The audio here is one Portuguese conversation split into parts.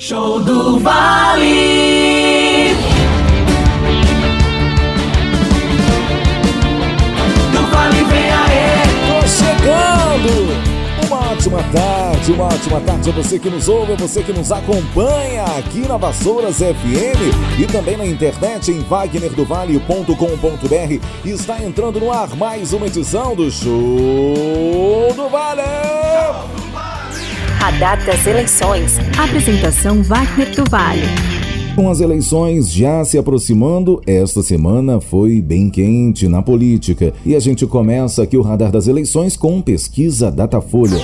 Show do Vale. Do Vale vem aí. Tô chegando! Uma ótima tarde, uma ótima tarde a você que nos ouve, a você que nos acompanha aqui na Vassouras FM e também na internet em wagnerdoVale.com.br. Está entrando no ar mais uma edição do Show do Vale! Radar das eleições. Apresentação Wagner do Vale. Com as eleições já se aproximando, esta semana foi bem quente na política. E a gente começa aqui o Radar das Eleições com pesquisa Datafolha.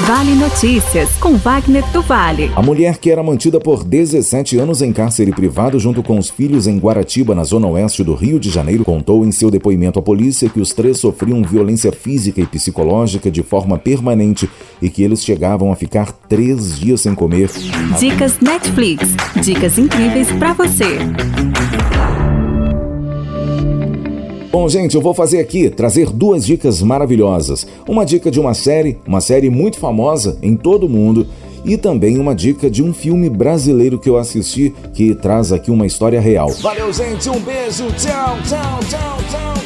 Vale Notícias, com Wagner do Vale. A mulher que era mantida por 17 anos em cárcere privado junto com os filhos em Guaratiba, na zona oeste do Rio de Janeiro, contou em seu depoimento à polícia que os três sofriam violência física e psicológica de forma permanente e que eles chegavam a ficar três dias sem comer. Dicas Netflix. Dicas incríveis para você. Bom, gente, eu vou fazer aqui trazer duas dicas maravilhosas. Uma dica de uma série, uma série muito famosa em todo o mundo, e também uma dica de um filme brasileiro que eu assisti que traz aqui uma história real. Valeu, gente, um beijo, tchau, tchau, tchau, tchau.